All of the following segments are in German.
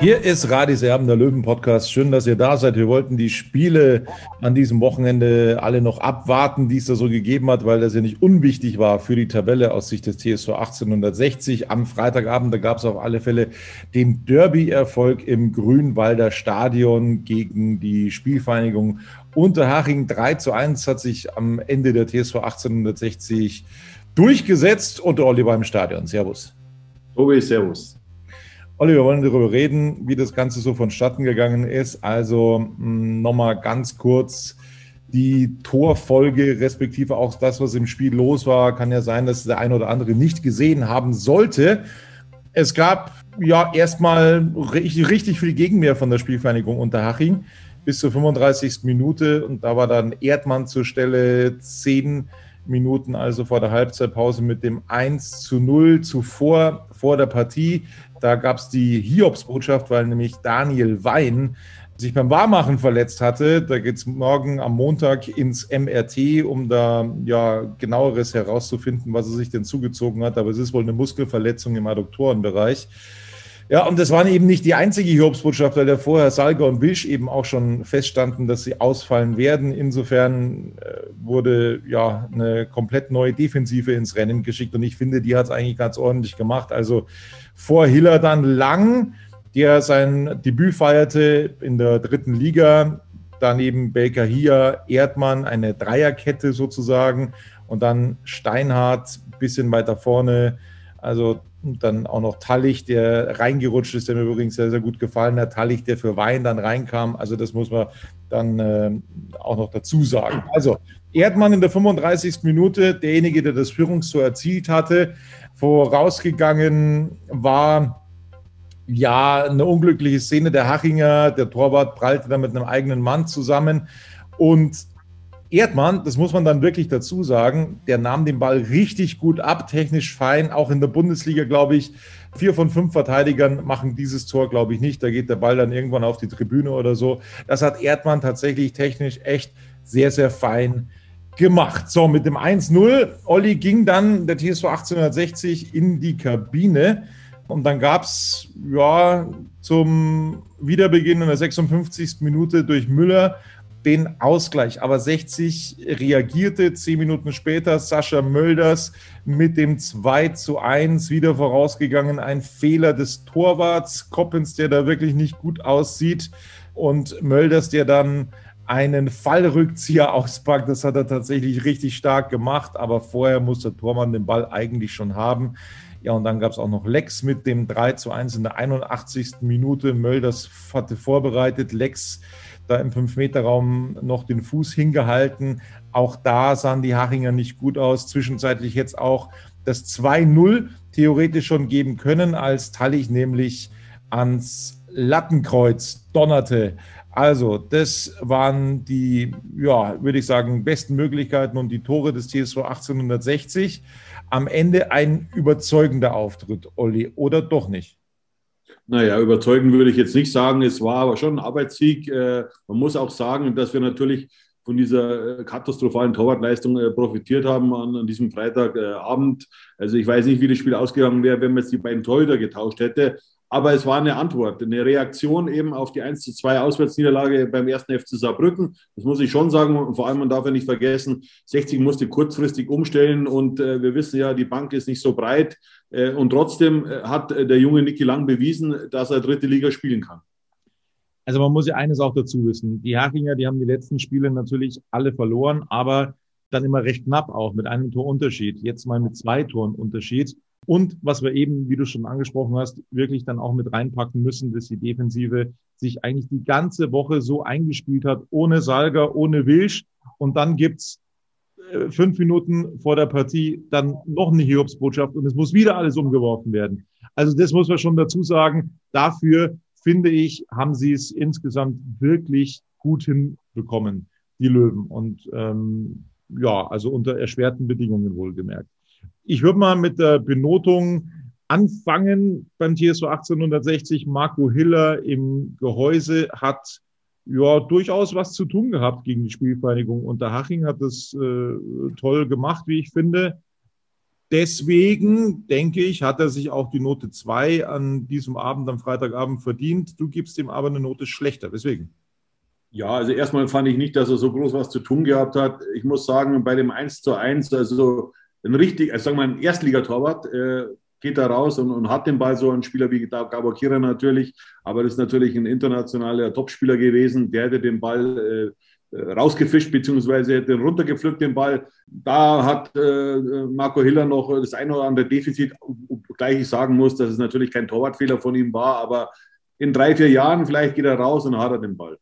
Hier ist Radis Erben, der Löwen-Podcast. Schön, dass ihr da seid. Wir wollten die Spiele an diesem Wochenende alle noch abwarten, die es da so gegeben hat, weil das ja nicht unwichtig war für die Tabelle aus Sicht des TSV 1860. Am Freitagabend, da gab es auf alle Fälle den Derby-Erfolg im Grünwalder Stadion gegen die Spielvereinigung Unterhaching. 3 zu 1 hat sich am Ende der TSV 1860 durchgesetzt und Oliver im Stadion. Servus. Tobi, servus. Olli, wir wollen darüber reden, wie das Ganze so vonstatten gegangen ist. Also nochmal ganz kurz die Torfolge, respektive auch das, was im Spiel los war. Kann ja sein, dass der eine oder andere nicht gesehen haben sollte. Es gab ja erstmal richtig, viel Gegenwehr von der Spielvereinigung Unterhaching bis zur 35. Minute. Und da war dann Erdmann zur Stelle, zehn Minuten also vor der Halbzeitpause mit dem 1 zu 0 zuvor vor der Partie. Da gab es die Hiobsbotschaft, weil nämlich Daniel Wein sich beim Wahrmachen verletzt hatte. Da geht es morgen am Montag ins MRT, um da ja genaueres herauszufinden, was er sich denn zugezogen hat. Aber es ist wohl eine Muskelverletzung im Adduktorenbereich. Ja, und das waren eben nicht die einzige Hiobsbotschaft, weil der vorher Salga und Wisch eben auch schon feststanden, dass sie ausfallen werden. Insofern äh, wurde ja eine komplett neue Defensive ins Rennen geschickt und ich finde, die hat es eigentlich ganz ordentlich gemacht. Also vor Hiller dann Lang, der sein Debüt feierte in der dritten Liga. Daneben Belka Hia, Erdmann, eine Dreierkette sozusagen. Und dann Steinhardt, bisschen weiter vorne. Also dann auch noch Tallich, der reingerutscht ist, der mir übrigens sehr, sehr gut gefallen hat. Tallich, der für Wein dann reinkam. Also das muss man dann äh, auch noch dazu sagen. Also Erdmann in der 35. Minute, derjenige, der das Führungstor erzielt hatte, vorausgegangen war ja eine unglückliche Szene der Hachinger. Der Torwart prallte da mit einem eigenen Mann zusammen und Erdmann, das muss man dann wirklich dazu sagen, der nahm den Ball richtig gut ab, technisch fein. Auch in der Bundesliga, glaube ich, vier von fünf Verteidigern machen dieses Tor, glaube ich, nicht. Da geht der Ball dann irgendwann auf die Tribüne oder so. Das hat Erdmann tatsächlich technisch echt sehr, sehr fein gemacht. So, mit dem 1-0, Olli ging dann der TSV 1860 in die Kabine. Und dann gab es ja zum Wiederbeginn in der 56. Minute durch Müller den Ausgleich. Aber 60 reagierte zehn Minuten später Sascha Mölders mit dem 2 zu 1 wieder vorausgegangen. Ein Fehler des Torwarts Koppens, der da wirklich nicht gut aussieht. Und Mölders, der dann einen Fallrückzieher auspackt. Das hat er tatsächlich richtig stark gemacht. Aber vorher muss der Tormann den Ball eigentlich schon haben. Ja, und dann gab es auch noch Lex mit dem 3 zu 1 in der 81. Minute. Mölders hatte vorbereitet. Lex da im 5-Meter-Raum noch den Fuß hingehalten. Auch da sahen die Hachinger nicht gut aus. Zwischenzeitlich jetzt auch das 2-0 theoretisch schon geben können, als Tallich nämlich ans Lattenkreuz donnerte. Also, das waren die, ja, würde ich sagen, besten Möglichkeiten und die Tore des TSV 1860. Am Ende ein überzeugender Auftritt, Olli, oder doch nicht? Naja, überzeugend würde ich jetzt nicht sagen. Es war aber schon ein Arbeitssieg. Äh, man muss auch sagen, dass wir natürlich von dieser äh, katastrophalen Torwartleistung äh, profitiert haben an, an diesem Freitagabend. Also ich weiß nicht, wie das Spiel ausgegangen wäre, wenn man jetzt die beiden Torhüter getauscht hätte. Aber es war eine Antwort, eine Reaktion eben auf die 1 zu 2 Auswärtsniederlage beim ersten FC Saarbrücken. Das muss ich schon sagen. Und vor allem, man darf ja nicht vergessen, 60 musste kurzfristig umstellen und äh, wir wissen ja, die Bank ist nicht so breit. Äh, und trotzdem äh, hat äh, der junge Niki Lang bewiesen, dass er dritte Liga spielen kann. Also man muss ja eines auch dazu wissen. Die Hachinger, die haben die letzten Spiele natürlich alle verloren, aber dann immer recht knapp auch mit einem Torunterschied. Jetzt mal mit zwei Toren Unterschied. Und was wir eben, wie du schon angesprochen hast, wirklich dann auch mit reinpacken müssen, dass die Defensive sich eigentlich die ganze Woche so eingespielt hat, ohne Salger, ohne Wilsch. Und dann gibt's äh, fünf Minuten vor der Partie dann noch eine Hiobsbotschaft und es muss wieder alles umgeworfen werden. Also das muss man schon dazu sagen. Dafür finde ich, haben sie es insgesamt wirklich gut hinbekommen, die Löwen. Und ähm, ja, also unter erschwerten Bedingungen wohlgemerkt. Ich würde mal mit der Benotung anfangen beim TSV 1860. Marco Hiller im Gehäuse hat ja durchaus was zu tun gehabt gegen die Spielvereinigung. Und der Haching hat das äh, toll gemacht, wie ich finde. Deswegen denke ich, hat er sich auch die Note 2 an diesem Abend, am Freitagabend verdient. Du gibst ihm aber eine Note schlechter. Weswegen? Ja, also erstmal fand ich nicht, dass er so groß was zu tun gehabt hat. Ich muss sagen, bei dem 1 zu 1, also ein richtig, also sagen wir mal, ein Erstligatorwart äh, geht da raus und, und, hat den Ball so ein Spieler wie Gabor Kira natürlich, aber das ist natürlich ein internationaler Topspieler gewesen, der hätte den Ball äh, rausgefischt beziehungsweise den runtergepflückt den Ball. Da hat äh, Marco Hiller noch das eine oder andere Defizit, gleich ich sagen muss, dass es natürlich kein Torwartfehler von ihm war, aber in drei, vier Jahren vielleicht geht er raus und hat er den Ball.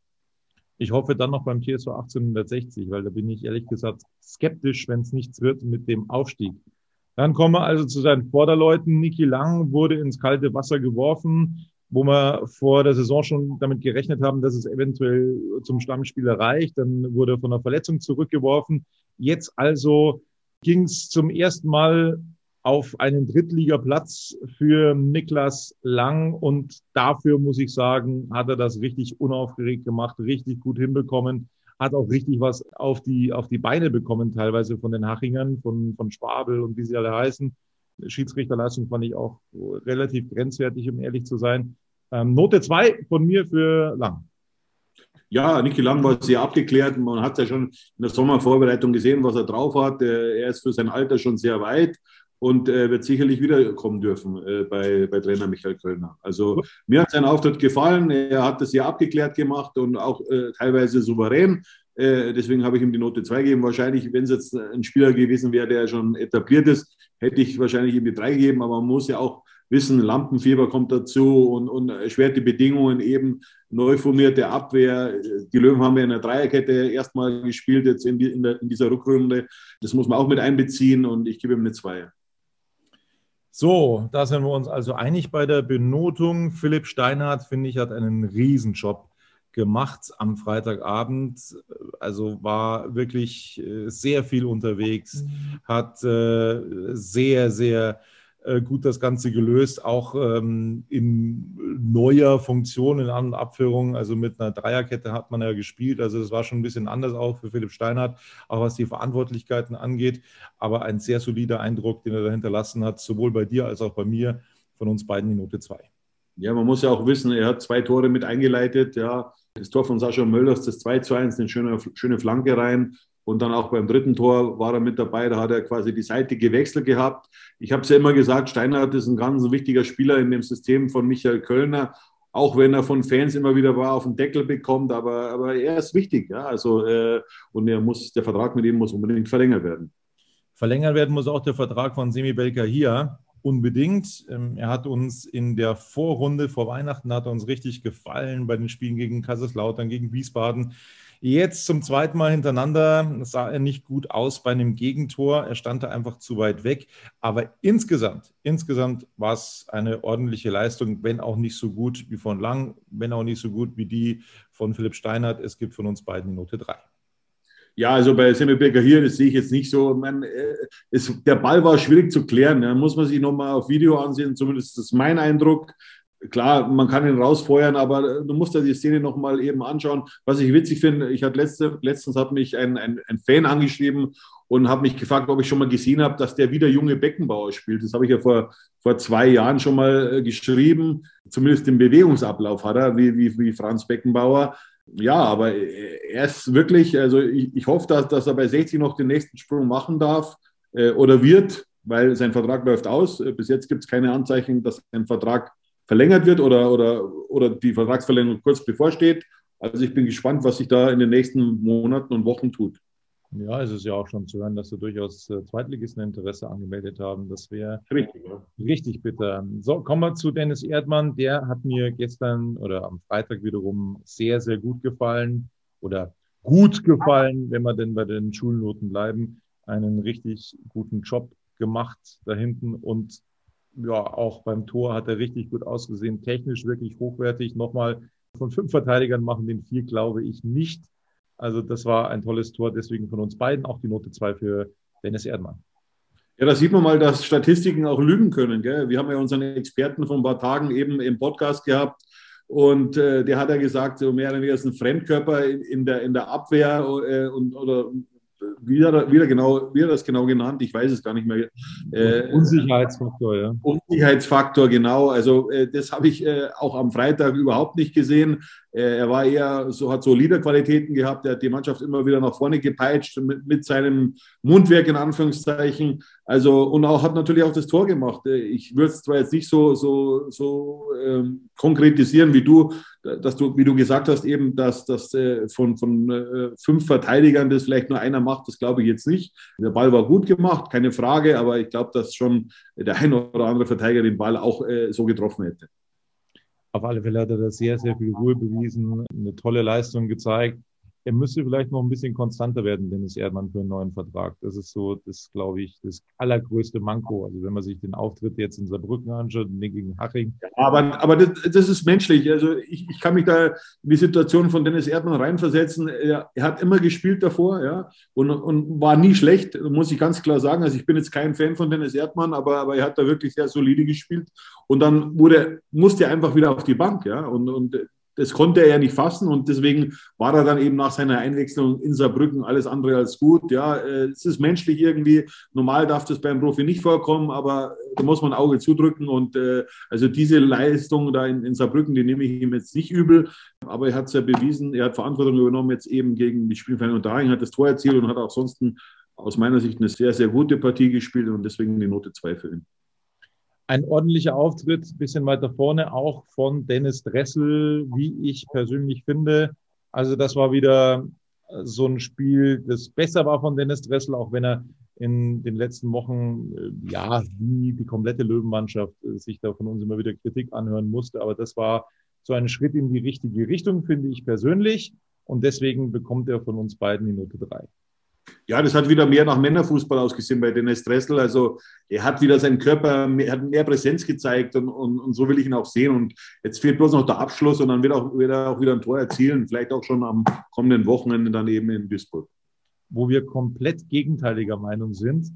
Ich hoffe dann noch beim TSV 1860, weil da bin ich ehrlich gesagt skeptisch, wenn es nichts wird mit dem Aufstieg. Dann kommen wir also zu seinen Vorderleuten. Niki Lang wurde ins kalte Wasser geworfen, wo wir vor der Saison schon damit gerechnet haben, dass es eventuell zum Stammspieler reicht. Dann wurde er von einer Verletzung zurückgeworfen. Jetzt also ging es zum ersten Mal auf einen Drittligaplatz für Niklas Lang und dafür muss ich sagen, hat er das richtig unaufgeregt gemacht, richtig gut hinbekommen, hat auch richtig was auf die, auf die Beine bekommen, teilweise von den Hachingern, von, von Schwabel und wie sie alle heißen. Schiedsrichterleistung fand ich auch relativ grenzwertig, um ehrlich zu sein. Ähm, Note zwei von mir für Lang. Ja, Niki Lang war sehr abgeklärt. Man hat ja schon in der Sommervorbereitung gesehen, was er drauf hat. Er ist für sein Alter schon sehr weit und äh, wird sicherlich wiederkommen dürfen äh, bei, bei Trainer Michael Kölner. Also mir hat sein Auftritt gefallen. Er hat das sehr abgeklärt gemacht und auch äh, teilweise souverän. Äh, deswegen habe ich ihm die Note 2 gegeben. Wahrscheinlich, wenn es jetzt ein Spieler gewesen wäre, der schon etabliert ist, hätte ich wahrscheinlich ihm die 3 gegeben. Aber man muss ja auch wissen, Lampenfieber kommt dazu und, und erschwerte Bedingungen eben, neu formierte Abwehr. Die Löwen haben ja in der Dreierkette erstmal gespielt, jetzt in, die, in, der, in dieser Rückrunde. Das muss man auch mit einbeziehen und ich gebe ihm eine 2. So, da sind wir uns also einig bei der Benotung. Philipp Steinhardt, finde ich, hat einen Riesenjob gemacht am Freitagabend. Also war wirklich äh, sehr viel unterwegs, mhm. hat äh, sehr, sehr gut das Ganze gelöst, auch ähm, in neuer Funktion, in anderen Abführungen. Also mit einer Dreierkette hat man ja gespielt. Also es war schon ein bisschen anders auch für Philipp Steinhardt, auch was die Verantwortlichkeiten angeht. Aber ein sehr solider Eindruck, den er da hinterlassen hat, sowohl bei dir als auch bei mir, von uns beiden die Note 2. Ja, man muss ja auch wissen, er hat zwei Tore mit eingeleitet. Ja, das Tor von Sascha Möllers, das 2 zu 1, eine schöne, schöne Flanke rein. Und dann auch beim dritten Tor war er mit dabei, da hat er quasi die Seite gewechselt gehabt. Ich habe es ja immer gesagt, Steinhardt ist ein ganz wichtiger Spieler in dem System von Michael Kölner, auch wenn er von Fans immer wieder war, auf den Deckel bekommt, aber, aber er ist wichtig. Ja? Also, äh, und er muss, der Vertrag mit ihm muss unbedingt verlängert werden. Verlängert werden muss auch der Vertrag von Semi Belka hier unbedingt. Ähm, er hat uns in der Vorrunde vor Weihnachten hat uns richtig gefallen bei den Spielen gegen Kaiserslautern, gegen Wiesbaden. Jetzt zum zweiten Mal hintereinander sah er nicht gut aus bei einem Gegentor. Er stand da einfach zu weit weg. Aber insgesamt, insgesamt war es eine ordentliche Leistung, wenn auch nicht so gut wie von Lang, wenn auch nicht so gut wie die von Philipp Steinert. Es gibt von uns beiden die Note 3. Ja, also bei Semmelberger hier, das sehe ich jetzt nicht so. Man, es, der Ball war schwierig zu klären. Da muss man sich nochmal auf Video ansehen, zumindest ist das mein Eindruck klar, man kann ihn rausfeuern, aber du musst dir die Szene nochmal eben anschauen. Was ich witzig finde, ich hatte letzte, letztens hat mich ein, ein, ein Fan angeschrieben und habe mich gefragt, ob ich schon mal gesehen habe, dass der wieder junge Beckenbauer spielt. Das habe ich ja vor, vor zwei Jahren schon mal äh, geschrieben. Zumindest den Bewegungsablauf hat er, wie, wie, wie Franz Beckenbauer. Ja, aber er ist wirklich, also ich, ich hoffe, dass, dass er bei 60 noch den nächsten Sprung machen darf äh, oder wird, weil sein Vertrag läuft aus. Äh, bis jetzt gibt es keine Anzeichen, dass sein Vertrag verlängert wird oder, oder, oder die Vertragsverlängerung kurz bevorsteht. Also ich bin gespannt, was sich da in den nächsten Monaten und Wochen tut. Ja, es ist ja auch schon zu hören, dass da durchaus äh, Zweitligisten Interesse angemeldet haben. Das wäre richtig, richtig bitter. So, kommen wir zu Dennis Erdmann. Der hat mir gestern oder am Freitag wiederum sehr, sehr gut gefallen oder gut gefallen, wenn wir denn bei den Schulnoten bleiben. Einen richtig guten Job gemacht da hinten und ja, auch beim Tor hat er richtig gut ausgesehen. Technisch wirklich hochwertig. Nochmal von fünf Verteidigern machen den vier, glaube ich, nicht. Also das war ein tolles Tor, deswegen von uns beiden auch die Note 2 für Dennis Erdmann. Ja, da sieht man mal, dass Statistiken auch lügen können. Gell? Wir haben ja unseren Experten von ein paar Tagen eben im Podcast gehabt und äh, der hat ja gesagt, so mehr oder weniger ist ein Fremdkörper in der, in der Abwehr äh, und, oder wie hat, er, wie, er genau, wie er das genau genannt? Ich weiß es gar nicht mehr. Äh, Unsicherheitsfaktor, ja. Unsicherheitsfaktor, genau. Also äh, das habe ich äh, auch am Freitag überhaupt nicht gesehen. Äh, er war eher so, hat so Leaderqualitäten gehabt. Er hat die Mannschaft immer wieder nach vorne gepeitscht mit, mit seinem Mundwerk in Anführungszeichen. Also und auch hat natürlich auch das Tor gemacht. Äh, ich würde es zwar jetzt nicht so so so ähm, konkretisieren wie du, dass du wie du gesagt hast eben, dass das äh, von von fünf Verteidigern das vielleicht nur einer macht. Das glaube ich jetzt nicht. Der Ball war gut gemacht, keine Frage. Aber ich glaube, dass schon der ein oder andere Verteidiger den Ball auch äh, so getroffen hätte. Auf alle Fälle hat er da sehr, sehr viel Ruhe bewiesen, eine tolle Leistung gezeigt er müsste vielleicht noch ein bisschen konstanter werden, Dennis Erdmann, für einen neuen Vertrag. Das ist so, das glaube ich, das allergrößte Manko. Also wenn man sich den Auftritt jetzt in Saarbrücken anschaut, den gegen Haching. Aber aber das, das, ist menschlich. Also ich, ich kann mich da in die Situation von Dennis Erdmann reinversetzen. Er, er hat immer gespielt davor, ja, und, und war nie schlecht, muss ich ganz klar sagen. Also ich bin jetzt kein Fan von Dennis Erdmann, aber, aber er hat da wirklich sehr solide gespielt. Und dann wurde, musste er einfach wieder auf die Bank, ja. Und, und das konnte er ja nicht fassen und deswegen war er dann eben nach seiner Einwechslung in Saarbrücken alles andere als gut. Ja, äh, es ist menschlich irgendwie. Normal darf das beim Profi nicht vorkommen, aber da muss man Auge zudrücken und äh, also diese Leistung da in, in Saarbrücken, die nehme ich ihm jetzt nicht übel, aber er hat es ja bewiesen, er hat Verantwortung übernommen jetzt eben gegen die Spielvereine Unterhaching, hat das Tor erzielt und hat auch sonst aus meiner Sicht eine sehr, sehr gute Partie gespielt und deswegen die Note 2 für ihn ein ordentlicher Auftritt, bisschen weiter vorne, auch von Dennis Dressel, wie ich persönlich finde. Also das war wieder so ein Spiel, das besser war von Dennis Dressel, auch wenn er in den letzten Wochen, äh, ja, wie die komplette Löwenmannschaft äh, sich da von uns immer wieder Kritik anhören musste. Aber das war so ein Schritt in die richtige Richtung, finde ich persönlich. Und deswegen bekommt er von uns beiden die Note drei. Ja, das hat wieder mehr nach Männerfußball ausgesehen bei Dennis Dressel. Also er hat wieder seinen Körper, er hat mehr Präsenz gezeigt und, und, und, so will ich ihn auch sehen. Und jetzt fehlt bloß noch der Abschluss und dann wird, auch, wird er auch wieder ein Tor erzielen, vielleicht auch schon am kommenden Wochenende dann eben in Duisburg. Wo wir komplett gegenteiliger Meinung sind,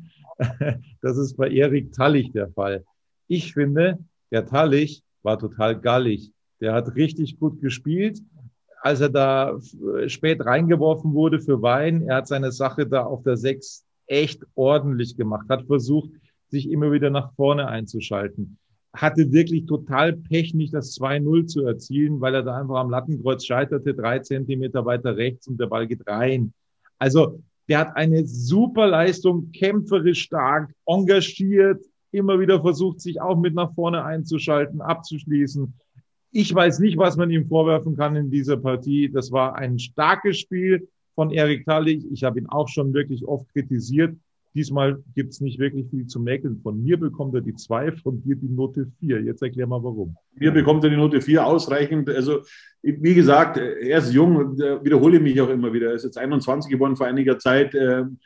das ist bei Erik Tallich der Fall. Ich finde, der Tallich war total gallig. Der hat richtig gut gespielt als er da spät reingeworfen wurde für Wein, er hat seine Sache da auf der Sechs echt ordentlich gemacht, hat versucht, sich immer wieder nach vorne einzuschalten. Hatte wirklich total Pech, nicht das 2-0 zu erzielen, weil er da einfach am Lattenkreuz scheiterte, drei Zentimeter weiter rechts und der Ball geht rein. Also der hat eine super Leistung, kämpferisch stark, engagiert, immer wieder versucht, sich auch mit nach vorne einzuschalten, abzuschließen. Ich weiß nicht, was man ihm vorwerfen kann in dieser Partie. Das war ein starkes Spiel von Erik Tallich. Ich habe ihn auch schon wirklich oft kritisiert. Diesmal gibt es nicht wirklich viel zu mäkeln. Von mir bekommt er die zwei, von dir die Note vier. Jetzt erklär mal warum. Mir bekommt er die Note vier ausreichend. Also, wie gesagt, er ist jung, wiederhole mich auch immer wieder. Er ist jetzt 21 geworden vor einiger Zeit. Ähm,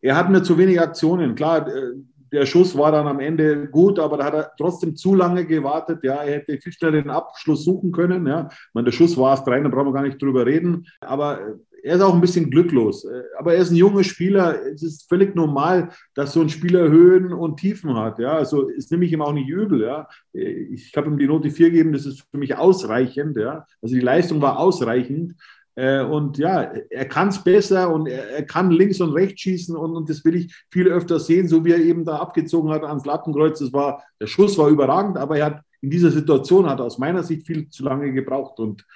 er hat mir zu wenig Aktionen. Klar, äh, der Schuss war dann am Ende gut, aber da hat er trotzdem zu lange gewartet. Ja, er hätte viel schneller den Abschluss suchen können. Ja, ich meine, der Schuss war erst rein, da brauchen wir gar nicht drüber reden. Aber er ist auch ein bisschen glücklos. Aber er ist ein junger Spieler. Es ist völlig normal, dass so ein Spieler Höhen und Tiefen hat. Ja, also ist nämlich ihm auch nicht übel. Ja, ich habe ihm die Note 4 gegeben. Das ist für mich ausreichend. Ja, also die Leistung war ausreichend. Äh, und ja, er kann es besser und er, er, kann links und rechts schießen und, und, das will ich viel öfter sehen, so wie er eben da abgezogen hat ans Lattenkreuz. Das war, der Schuss war überragend, aber er hat in dieser Situation hat aus meiner Sicht viel zu lange gebraucht und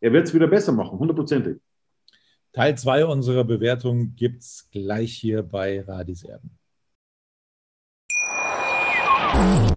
er wird es wieder besser machen, hundertprozentig. Teil 2 unserer Bewertung gibt es gleich hier bei Radis Erben.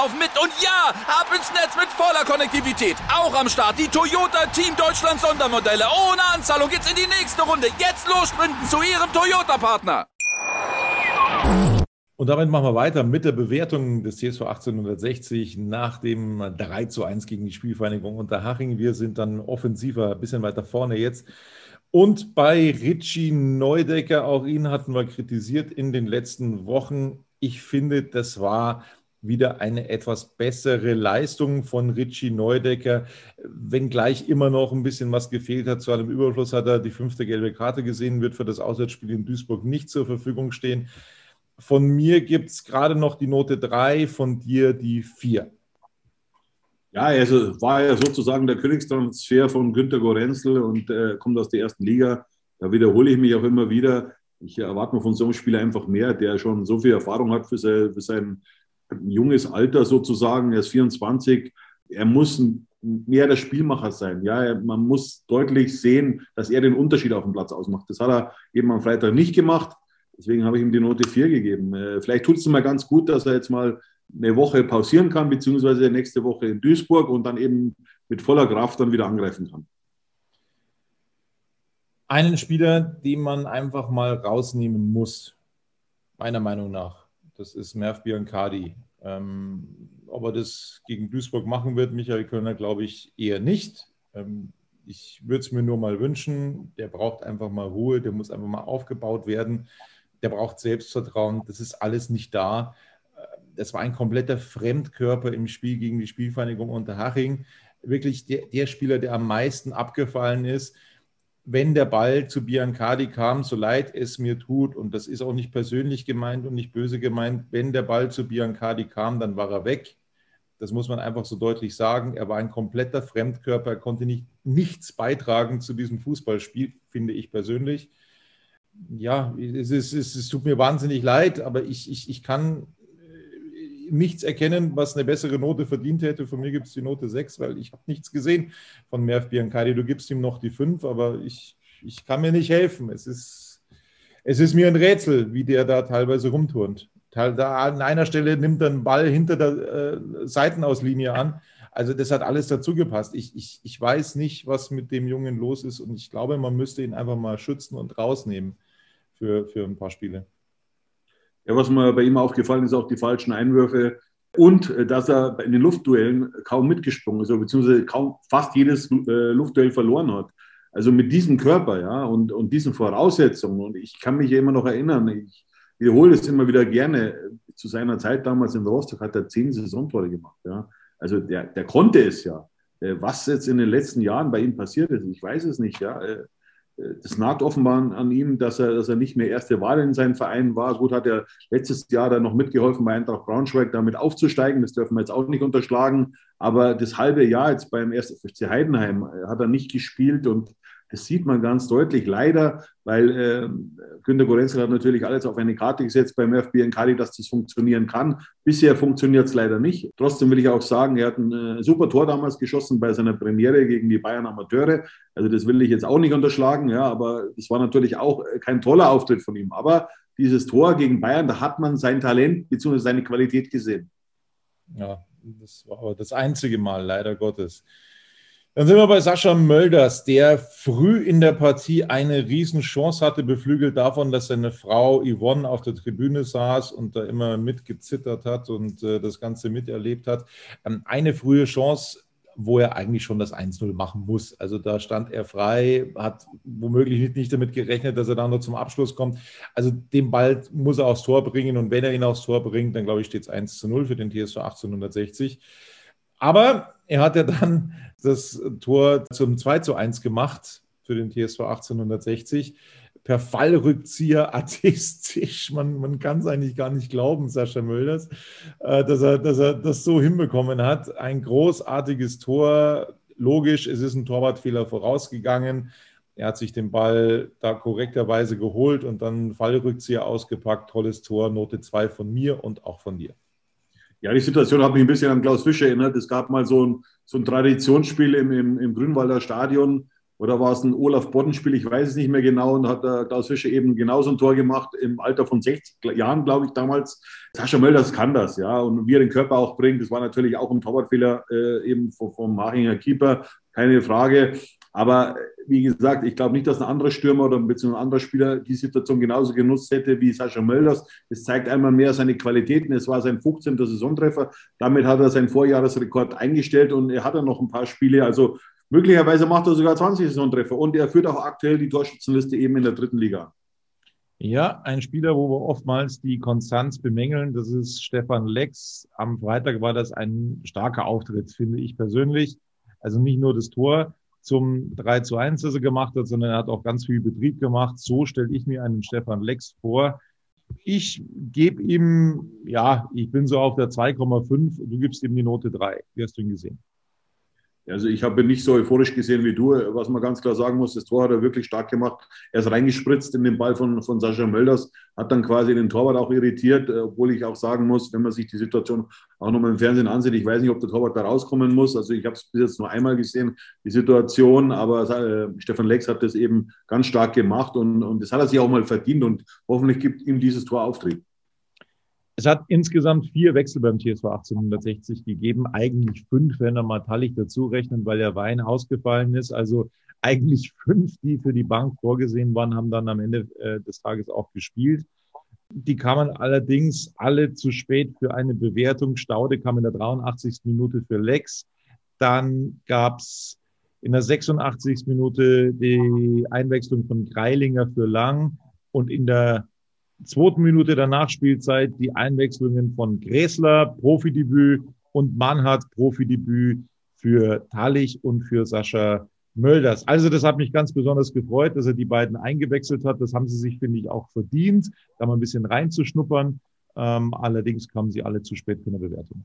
laufen mit und ja, ab ins Netz mit voller Konnektivität. Auch am Start die Toyota Team Deutschland Sondermodelle. Ohne Anzahlung geht's in die nächste Runde. Jetzt los sprinten zu Ihrem Toyota-Partner. Und damit machen wir weiter mit der Bewertung des TSV 1860 nach dem 3 zu 1 gegen die Spielvereinigung Unterhaching. Wir sind dann offensiver, ein bisschen weiter vorne jetzt. Und bei Richie Neudecker, auch ihn hatten wir kritisiert in den letzten Wochen. Ich finde, das war wieder eine etwas bessere Leistung von Richie Neudecker, wenngleich immer noch ein bisschen was gefehlt hat. Zu einem Überfluss hat er die fünfte gelbe Karte gesehen, wird für das Auswärtsspiel in Duisburg nicht zur Verfügung stehen. Von mir gibt es gerade noch die Note 3, von dir die 4. Ja, also war ja sozusagen der Königstransfer von Günter Gorenzel und äh, kommt aus der ersten Liga. Da wiederhole ich mich auch immer wieder. Ich erwarte mir von so einem Spieler einfach mehr, der schon so viel Erfahrung hat für sein, für sein ein junges Alter sozusagen, er ist 24, er muss mehr der Spielmacher sein. Ja, man muss deutlich sehen, dass er den Unterschied auf dem Platz ausmacht. Das hat er eben am Freitag nicht gemacht. Deswegen habe ich ihm die Note 4 gegeben. Äh, vielleicht tut es ihm mal ganz gut, dass er jetzt mal eine Woche pausieren kann, beziehungsweise nächste Woche in Duisburg und dann eben mit voller Kraft dann wieder angreifen kann. Einen Spieler, den man einfach mal rausnehmen muss, meiner Meinung nach. Das ist Merv Biancardi. Ähm, ob er das gegen Duisburg machen wird, Michael Kölner, glaube ich eher nicht. Ähm, ich würde es mir nur mal wünschen. Der braucht einfach mal Ruhe, der muss einfach mal aufgebaut werden. Der braucht Selbstvertrauen. Das ist alles nicht da. Das war ein kompletter Fremdkörper im Spiel gegen die Spielvereinigung Unterhaching. Wirklich der, der Spieler, der am meisten abgefallen ist wenn der Ball zu Biancardi kam, so leid es mir tut, und das ist auch nicht persönlich gemeint und nicht böse gemeint, wenn der Ball zu Biancardi kam, dann war er weg. Das muss man einfach so deutlich sagen. Er war ein kompletter Fremdkörper, er konnte nicht, nichts beitragen zu diesem Fußballspiel, finde ich persönlich. Ja, es, ist, es, tut mir wahnsinnig leid, aber ich, ich, ich kann nichts erkennen, was eine bessere Note verdient hätte. Von mir gibt es die Note 6, weil ich habe nichts gesehen von Merv Biancardi. Du gibst ihm noch die 5, aber ich, ich kann mir nicht helfen. Es ist, es ist mir ein Rätsel, wie der da teilweise rumturnt. Da an einer Stelle nimmt er einen Ball hinter der äh, Seitenauslinie an. Also das hat alles dazu gepasst. Ich, ich, ich weiß nicht, was mit dem Jungen los ist und ich glaube, man müsste ihn einfach mal schützen und rausnehmen für, für ein paar Spiele. Ja, was mir bei ihm aufgefallen ist, auch die falschen Einwürfe und äh, dass er in den Luftduellen kaum mitgesprungen ist, beziehungsweise kaum fast jedes äh, Luftduell verloren hat. Also mit diesem Körper, ja, und, und diesen Voraussetzungen. Und ich kann mich ja immer noch erinnern, ich wiederhole es immer wieder gerne, zu seiner Zeit damals in Rostock hat er zehn Saisontore gemacht, ja. Also der, der konnte es ja. Äh, was jetzt in den letzten Jahren bei ihm passiert ist, ich weiß es nicht, ja das nagt offenbar an ihm, dass er, dass er nicht mehr erste Wahl in seinem Verein war. Gut, hat er letztes Jahr dann noch mitgeholfen, bei Eintracht Braunschweig damit aufzusteigen. Das dürfen wir jetzt auch nicht unterschlagen. Aber das halbe Jahr jetzt beim 1. FC Heidenheim hat er nicht gespielt und das sieht man ganz deutlich, leider, weil äh, Günter Gorenzel hat natürlich alles auf eine Karte gesetzt beim FB in Kali, dass das funktionieren kann. Bisher funktioniert es leider nicht. Trotzdem will ich auch sagen, er hat ein äh, super Tor damals geschossen bei seiner Premiere gegen die Bayern Amateure. Also das will ich jetzt auch nicht unterschlagen, ja, aber das war natürlich auch kein toller Auftritt von ihm. Aber dieses Tor gegen Bayern, da hat man sein Talent bzw. seine Qualität gesehen. Ja, das war aber das einzige Mal, leider Gottes. Dann sind wir bei Sascha Mölders, der früh in der Partie eine Riesenchance hatte, beflügelt davon, dass seine Frau Yvonne auf der Tribüne saß und da immer mitgezittert hat und äh, das Ganze miterlebt hat. Ähm, eine frühe Chance, wo er eigentlich schon das 1-0 machen muss. Also da stand er frei, hat womöglich nicht, damit gerechnet, dass er dann nur zum Abschluss kommt. Also den Ball muss er aufs Tor bringen und wenn er ihn aufs Tor bringt, dann glaube ich, steht es 1 0 für den TSV 1860. Aber er hat ja dann das Tor zum 2 zu 1 gemacht für den TSV 1860 per Fallrückzieher artistisch. Man, man kann es eigentlich gar nicht glauben, Sascha Mölders, äh, dass, er, dass er das so hinbekommen hat. Ein großartiges Tor. Logisch, es ist ein Torwartfehler vorausgegangen. Er hat sich den Ball da korrekterweise geholt und dann Fallrückzieher ausgepackt. Tolles Tor, Note 2 von mir und auch von dir. Ja, die Situation hat mich ein bisschen an Klaus Fischer erinnert. Es gab mal so ein, so ein Traditionsspiel im, im, im Grünwalder Stadion. Oder war es ein Olaf Bodden-Spiel? Ich weiß es nicht mehr genau. Und hat der Klaus Fischer eben genauso ein Tor gemacht im Alter von 60 Jahren, glaube ich, damals. Sascha Mölders kann das, ja. Und wie er den Körper auch bringt, das war natürlich auch ein Torwartfehler äh, eben vom, vom Machinger Keeper. Keine Frage. Aber wie gesagt, ich glaube nicht, dass ein anderer Stürmer oder beziehungsweise ein anderer Spieler die Situation genauso genutzt hätte wie Sascha Mölders. Es zeigt einmal mehr seine Qualitäten. Es war sein 15. Saisontreffer. Damit hat er seinen Vorjahresrekord eingestellt und er hat dann noch ein paar Spiele. Also möglicherweise macht er sogar 20 Saisontreffer und er führt auch aktuell die Torschützenliste eben in der dritten Liga. Ja, ein Spieler, wo wir oftmals die Konstanz bemängeln, das ist Stefan Lex. Am Freitag war das ein starker Auftritt, finde ich persönlich. Also nicht nur das Tor, zum 3 zu 1, das er gemacht hat, sondern er hat auch ganz viel Betrieb gemacht. So stelle ich mir einen Stefan Lex vor. Ich gebe ihm, ja, ich bin so auf der 2,5, du gibst ihm die Note 3. Wie hast du ihn gesehen? Also ich habe nicht so euphorisch gesehen wie du. Was man ganz klar sagen muss, das Tor hat er wirklich stark gemacht. Er ist reingespritzt in den Ball von, von Sascha Mölders, hat dann quasi den Torwart auch irritiert, äh, obwohl ich auch sagen muss, wenn man sich die Situation auch nochmal im Fernsehen ansieht, ich weiß nicht, ob der Torwart da rauskommen muss. Also ich habe es bis jetzt nur einmal gesehen, die Situation, aber äh, Stefan Lex hat das eben ganz stark gemacht und, und das hat er sich auch mal verdient und hoffentlich gibt ihm dieses Tor Auftrieb. Es hat insgesamt vier Wechsel beim TSV 1860 gegeben, eigentlich fünf, wenn wir mal Tallich dazu rechnen, weil der Wein ausgefallen ist. Also eigentlich fünf, die für die Bank vorgesehen waren, haben dann am Ende äh, des Tages auch gespielt. Die kamen allerdings alle zu spät für eine Bewertung. Staude kam in der 83. Minute für Lex. Dann gab's in der 86. Minute die Einwechslung von Greilinger für Lang und in der zweiten Minute der Nachspielzeit die Einwechslungen von Gräßler, Profidebüt und Mannhardt, Profidebüt für Tallich und für Sascha Mölders. Also das hat mich ganz besonders gefreut, dass er die beiden eingewechselt hat. Das haben sie sich, finde ich, auch verdient, da mal ein bisschen reinzuschnuppern. Ähm, allerdings kamen sie alle zu spät für eine Bewertung.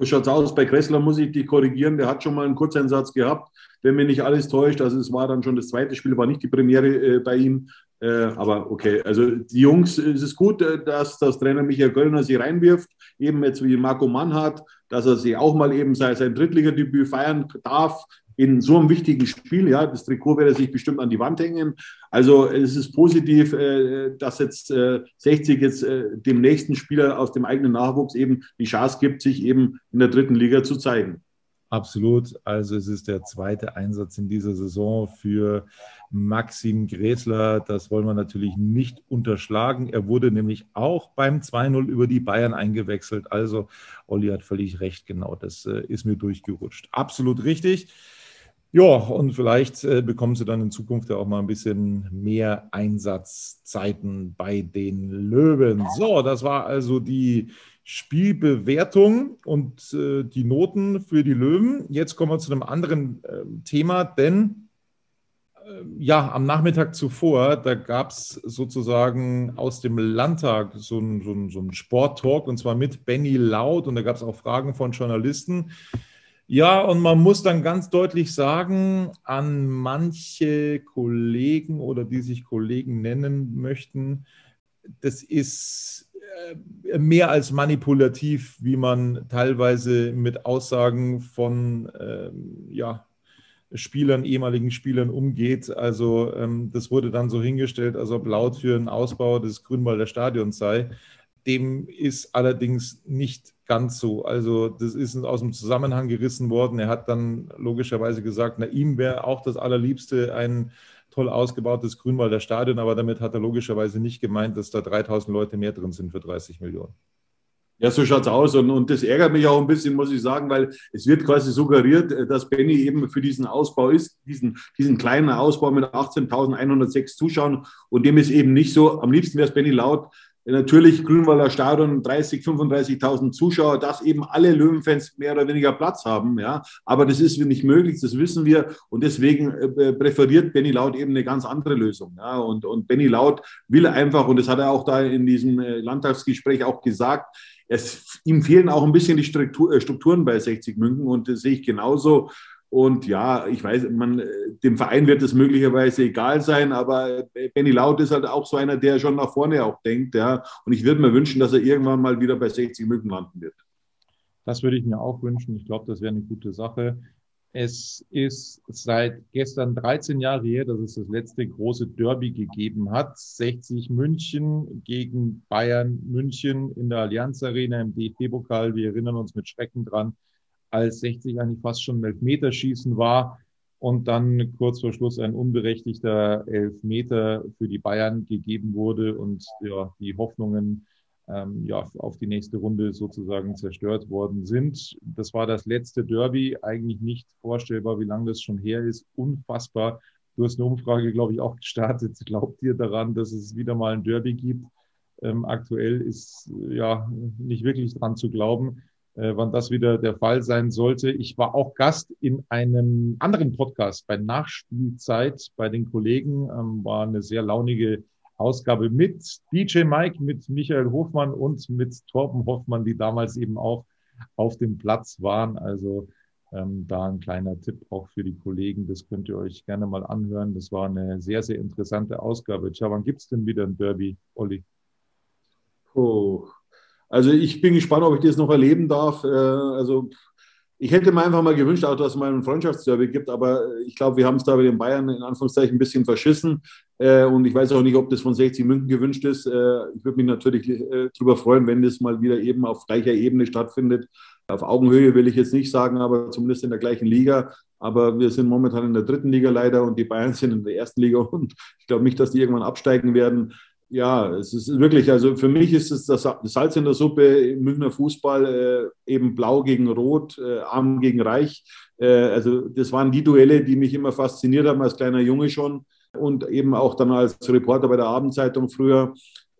So schaut es aus. Bei Kressler muss ich dich korrigieren. Der hat schon mal einen Kurzeinsatz gehabt, wenn mir nicht alles täuscht. Also es war dann schon das zweite Spiel, war nicht die Premiere äh, bei ihm. Äh, aber okay, also die Jungs, es ist gut, äh, dass das Trainer Michael Göllner sie reinwirft, eben jetzt wie Marco Mannhardt, dass er sie auch mal eben sein Drittligadebüt feiern darf in so einem wichtigen Spiel. Ja, das Trikot wird er sich bestimmt an die Wand hängen. Also es ist positiv, äh, dass jetzt 60 jetzt dem nächsten Spieler aus dem eigenen Nachwuchs eben die Chance gibt, sich eben in der dritten Liga zu zeigen. Absolut. Also es ist der zweite Einsatz in dieser Saison für Maxim Gräßler. Das wollen wir natürlich nicht unterschlagen. Er wurde nämlich auch beim 2-0 über die Bayern eingewechselt. Also Olli hat völlig recht, genau. Das äh, ist mir durchgerutscht. Absolut richtig. Ja, und vielleicht äh, bekommen Sie dann in Zukunft ja auch mal ein bisschen mehr Einsatzzeiten bei den Löwen. So, das war also die Spielbewertung und äh, die Noten für die Löwen. Jetzt kommen wir zu einem anderen äh, Thema, denn äh, ja, am Nachmittag zuvor, da gab es sozusagen aus dem Landtag so einen so so ein Sporttalk und zwar mit Benny Laut und da gab es auch Fragen von Journalisten. Ja, und man muss dann ganz deutlich sagen, an manche Kollegen oder die sich Kollegen nennen möchten, das ist äh, mehr als manipulativ, wie man teilweise mit Aussagen von ähm, ja, Spielern, ehemaligen Spielern umgeht. Also ähm, das wurde dann so hingestellt, als ob laut für einen Ausbau des Grünwalder Stadions sei. Dem ist allerdings nicht ganz so. Also das ist aus dem Zusammenhang gerissen worden. Er hat dann logischerweise gesagt, na ihm wäre auch das Allerliebste ein toll ausgebautes Grünwalder Stadion, aber damit hat er logischerweise nicht gemeint, dass da 3000 Leute mehr drin sind für 30 Millionen. Ja, so schaut es aus. Und, und das ärgert mich auch ein bisschen, muss ich sagen, weil es wird quasi suggeriert, dass Benny eben für diesen Ausbau ist, diesen, diesen kleinen Ausbau mit 18.106 Zuschauern. Und dem ist eben nicht so. Am liebsten wäre es Benny laut, Natürlich Grünwalder Stadion, 30, 35.000 Zuschauer, dass eben alle Löwenfans mehr oder weniger Platz haben. Ja, aber das ist nicht möglich, das wissen wir. Und deswegen äh, präferiert Benny Laut eben eine ganz andere Lösung. Ja, und, und Benny Laut will einfach, und das hat er auch da in diesem äh, Landtagsgespräch auch gesagt, es, ihm fehlen auch ein bisschen die äh, Strukturen bei 60 München und das sehe ich genauso. Und ja, ich weiß, man, dem Verein wird es möglicherweise egal sein, aber Benny Laut ist halt auch so einer, der schon nach vorne auch denkt. Ja. Und ich würde mir wünschen, dass er irgendwann mal wieder bei 60 Mücken landen wird. Das würde ich mir auch wünschen. Ich glaube, das wäre eine gute Sache. Es ist seit gestern 13 Jahre her, dass es das letzte große Derby gegeben hat. 60 München gegen Bayern München in der Allianz Arena im DFB-Pokal. Wir erinnern uns mit Schrecken dran als 60 eigentlich fast schon ein Elfmeterschießen war und dann kurz vor Schluss ein unberechtigter Elfmeter für die Bayern gegeben wurde und ja, die Hoffnungen ähm, ja, auf die nächste Runde sozusagen zerstört worden sind. Das war das letzte Derby, eigentlich nicht vorstellbar, wie lange das schon her ist. Unfassbar. Du hast eine Umfrage, glaube ich, auch gestartet. Glaubt ihr daran, dass es wieder mal ein Derby gibt? Ähm, aktuell ist ja nicht wirklich dran zu glauben wann das wieder der Fall sein sollte. Ich war auch Gast in einem anderen Podcast bei Nachspielzeit bei den Kollegen. Ähm, war eine sehr launige Ausgabe mit DJ Mike, mit Michael Hofmann und mit Torben Hoffmann, die damals eben auch auf dem Platz waren. Also ähm, da ein kleiner Tipp auch für die Kollegen. Das könnt ihr euch gerne mal anhören. Das war eine sehr, sehr interessante Ausgabe. Tja, wann gibt's denn wieder ein Derby, Olli? Oh, also ich bin gespannt, ob ich das noch erleben darf. Äh, also ich hätte mir einfach mal gewünscht, auch dass es mal einen Freundschaftsderby gibt, aber ich glaube, wir haben es da bei den Bayern in Anführungszeichen ein bisschen verschissen. Äh, und ich weiß auch nicht, ob das von 60 München gewünscht ist. Äh, ich würde mich natürlich darüber freuen, wenn das mal wieder eben auf gleicher Ebene stattfindet. Auf Augenhöhe will ich jetzt nicht sagen, aber zumindest in der gleichen Liga. Aber wir sind momentan in der dritten Liga leider und die Bayern sind in der ersten Liga und ich glaube nicht, dass die irgendwann absteigen werden ja, es ist wirklich, also für mich ist es das Salz in der Suppe im Münchner Fußball äh, eben blau gegen rot, äh, arm gegen reich. Äh, also das waren die Duelle, die mich immer fasziniert haben als kleiner Junge schon und eben auch dann als Reporter bei der Abendzeitung früher.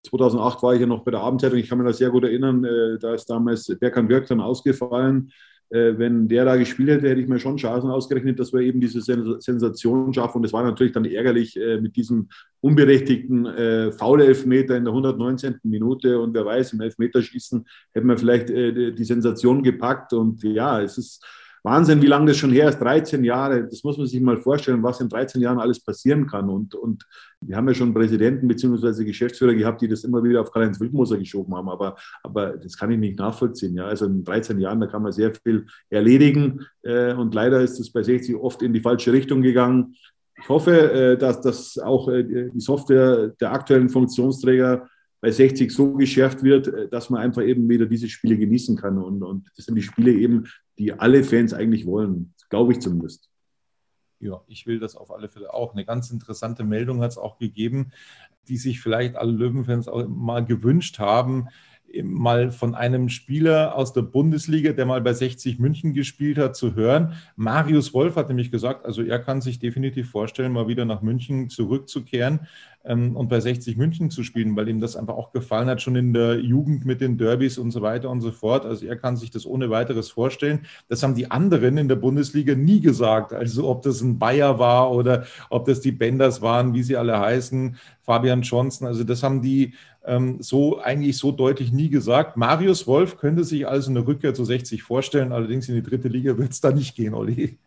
2008 war ich ja noch bei der Abendzeitung, ich kann mich da sehr gut erinnern, äh, da ist damals Berkan Wirk dann ausgefallen wenn der da gespielt hätte, hätte ich mir schon Chancen ausgerechnet, dass wir eben diese Sensation schaffen. Und es war natürlich dann ärgerlich äh, mit diesem unberechtigten äh, Foul-Elfmeter in der 119. Minute. Und wer weiß, im Elfmeterschießen hätten wir vielleicht äh, die Sensation gepackt. Und ja, es ist Wahnsinn, wie lange das schon her ist, 13 Jahre. Das muss man sich mal vorstellen, was in 13 Jahren alles passieren kann. Und, und wir haben ja schon Präsidenten bzw. Geschäftsführer gehabt, die das immer wieder auf Karl-Heinz Wildmoser geschoben haben. Aber, aber das kann ich nicht nachvollziehen. Ja. Also in 13 Jahren, da kann man sehr viel erledigen. Äh, und leider ist es bei 60 oft in die falsche Richtung gegangen. Ich hoffe, äh, dass, dass auch äh, die Software der aktuellen Funktionsträger bei 60 so geschärft wird, äh, dass man einfach eben wieder diese Spiele genießen kann. Und, und das sind die Spiele eben, die alle Fans eigentlich wollen, glaube ich zumindest. Ja, ich will das auf alle Fälle auch. Eine ganz interessante Meldung hat es auch gegeben, die sich vielleicht alle Löwenfans auch mal gewünscht haben mal von einem Spieler aus der Bundesliga, der mal bei 60 München gespielt hat, zu hören. Marius Wolf hat nämlich gesagt, also er kann sich definitiv vorstellen, mal wieder nach München zurückzukehren ähm, und bei 60 München zu spielen, weil ihm das einfach auch gefallen hat, schon in der Jugend mit den Derbys und so weiter und so fort. Also er kann sich das ohne weiteres vorstellen. Das haben die anderen in der Bundesliga nie gesagt. Also ob das ein Bayer war oder ob das die Benders waren, wie sie alle heißen, Fabian Johnson. Also das haben die so eigentlich so deutlich nie gesagt. Marius Wolf könnte sich also eine Rückkehr zu 60 vorstellen, allerdings in die dritte Liga wird es da nicht gehen, Olli.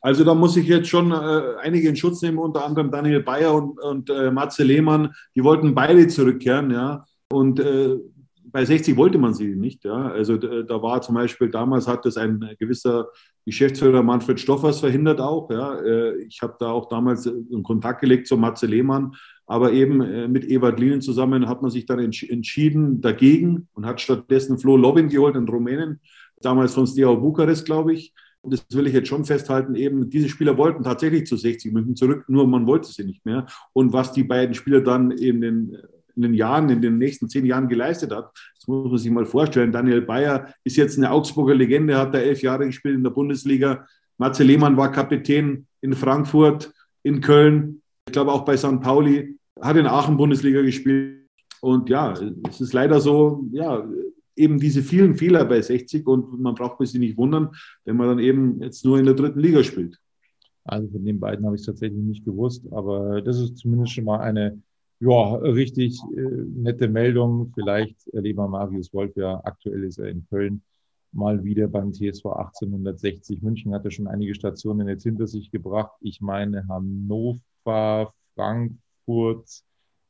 Also da muss ich jetzt schon äh, einige in Schutz nehmen, unter anderem Daniel Bayer und, und äh, Matze Lehmann. Die wollten beide zurückkehren, ja. Und äh, bei 60 wollte man sie nicht, ja. Also da war zum Beispiel, damals hat das ein gewisser Geschäftsführer Manfred Stoffers verhindert auch, ja. Äh, ich habe da auch damals in Kontakt gelegt zu Matze Lehmann Aber eben äh, mit Ewald Linen zusammen hat man sich dann entsch entschieden dagegen und hat stattdessen Flo Lovin geholt, in Rumänen, damals von Steaua Bukarest, glaube ich. Und das will ich jetzt schon festhalten, eben diese Spieler wollten tatsächlich zu 60 München zurück, nur man wollte sie nicht mehr. Und was die beiden Spieler dann in den, in den Jahren, in den nächsten zehn Jahren geleistet hat, das muss man sich mal vorstellen. Daniel Bayer ist jetzt eine Augsburger Legende, hat da elf Jahre gespielt in der Bundesliga. Marcel Lehmann war Kapitän in Frankfurt, in Köln, ich glaube auch bei St. Pauli, hat in Aachen Bundesliga gespielt. Und ja, es ist leider so, ja, eben diese vielen Fehler bei 60 und man braucht sich nicht wundern, wenn man dann eben jetzt nur in der dritten Liga spielt. Also von den beiden habe ich es tatsächlich nicht gewusst, aber das ist zumindest schon mal eine ja, richtig äh, nette Meldung. Vielleicht erleben wir Marius Wolf ja, aktuell ist er in Köln mal wieder beim TSV 1860. München hatte schon einige Stationen jetzt hinter sich gebracht. Ich meine Hannover, Frankfurt,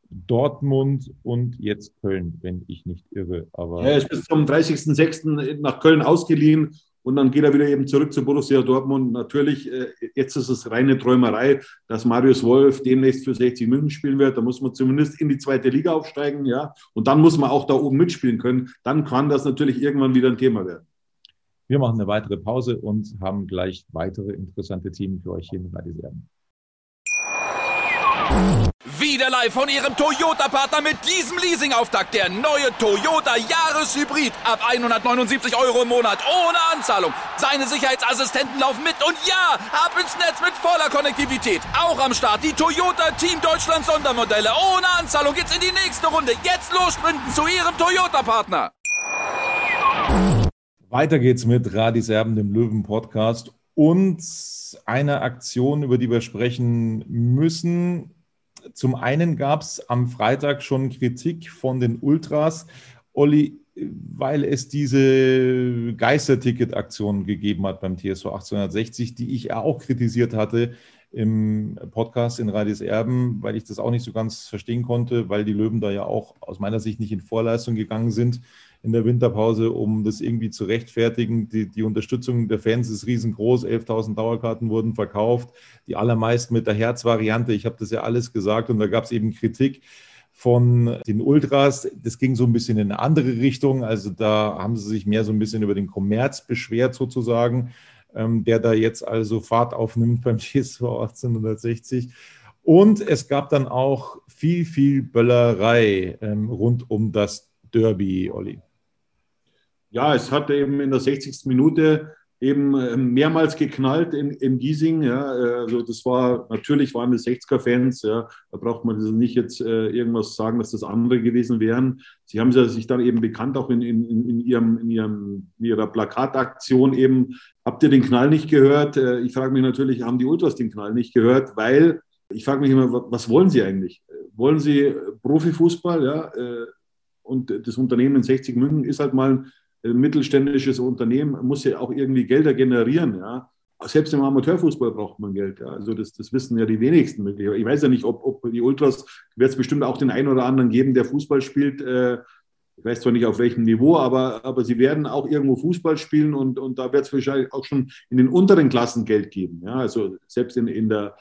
Dortmund und jetzt Köln, wenn ich nicht irre. Aber ja, er ist bis zum 30.06. nach Köln ausgeliehen und dann geht er wieder eben zurück zu Borussia Dortmund. Natürlich, äh, jetzt ist es reine Träumerei, dass Marius Wolf demnächst für 60 München spielen wird. Da muss man zumindest in die zweite Liga aufsteigen, ja. Und dann muss man auch da oben mitspielen können. Dann kann das natürlich irgendwann wieder ein Thema werden. Wir machen eine weitere Pause und haben gleich weitere interessante Themen für euch hier in Radiserben. Wieder live von Ihrem Toyota-Partner mit diesem Leasing-Auftakt. Der neue Toyota Jahreshybrid. Ab 179 Euro im Monat. Ohne Anzahlung. Seine Sicherheitsassistenten laufen mit. Und ja, ab ins Netz mit voller Konnektivität. Auch am Start die Toyota Team Deutschland Sondermodelle. Ohne Anzahlung geht's in die nächste Runde. Jetzt los sprinten zu Ihrem Toyota-Partner. Weiter geht's mit Radis Erben, dem Löwen-Podcast. Und eine Aktion, über die wir sprechen müssen, zum einen gab es am Freitag schon Kritik von den Ultras, Olli, weil es diese Geisterticket-Aktion gegeben hat beim TSV 1860, die ich auch kritisiert hatte im Podcast in Radis Erben, weil ich das auch nicht so ganz verstehen konnte, weil die Löwen da ja auch aus meiner Sicht nicht in Vorleistung gegangen sind in der Winterpause, um das irgendwie zu rechtfertigen. Die, die Unterstützung der Fans ist riesengroß. 11.000 Dauerkarten wurden verkauft, die allermeisten mit der Herzvariante. Ich habe das ja alles gesagt und da gab es eben Kritik von den Ultras. Das ging so ein bisschen in eine andere Richtung. Also da haben sie sich mehr so ein bisschen über den Kommerz beschwert sozusagen, ähm, der da jetzt also Fahrt aufnimmt beim TSV 1860. Und es gab dann auch viel, viel Böllerei ähm, rund um das Derby, Olli ja, es hat eben in der 60. Minute eben ähm, mehrmals geknallt in, in Giesing. Ja. Äh, also das war, natürlich waren das 60er-Fans, ja. da braucht man nicht jetzt äh, irgendwas sagen, dass das andere gewesen wären. Sie haben sich dann eben bekannt, auch in, in, in, ihrem, in, ihrem, in ihrer Plakataktion eben, habt ihr den Knall nicht gehört? Äh, ich frage mich natürlich, haben die Ultras den Knall nicht gehört? Weil, ich frage mich immer, was wollen sie eigentlich? Wollen sie Profifußball? Ja? Äh, und das Unternehmen in 60 München ist halt mal äh, mittelständisches Unternehmen muss ja auch irgendwie Gelder generieren. Ja. Selbst im Amateurfußball braucht man Geld. Ja. Also das, das wissen ja die wenigsten. Ich weiß ja nicht, ob, ob die Ultras, wird es bestimmt auch den einen oder anderen geben, der Fußball spielt. Äh, ich weiß zwar nicht auf welchem Niveau, aber, aber sie werden auch irgendwo Fußball spielen und, und da wird es wahrscheinlich auch schon in den unteren Klassen Geld geben. Ja. Also selbst in, in der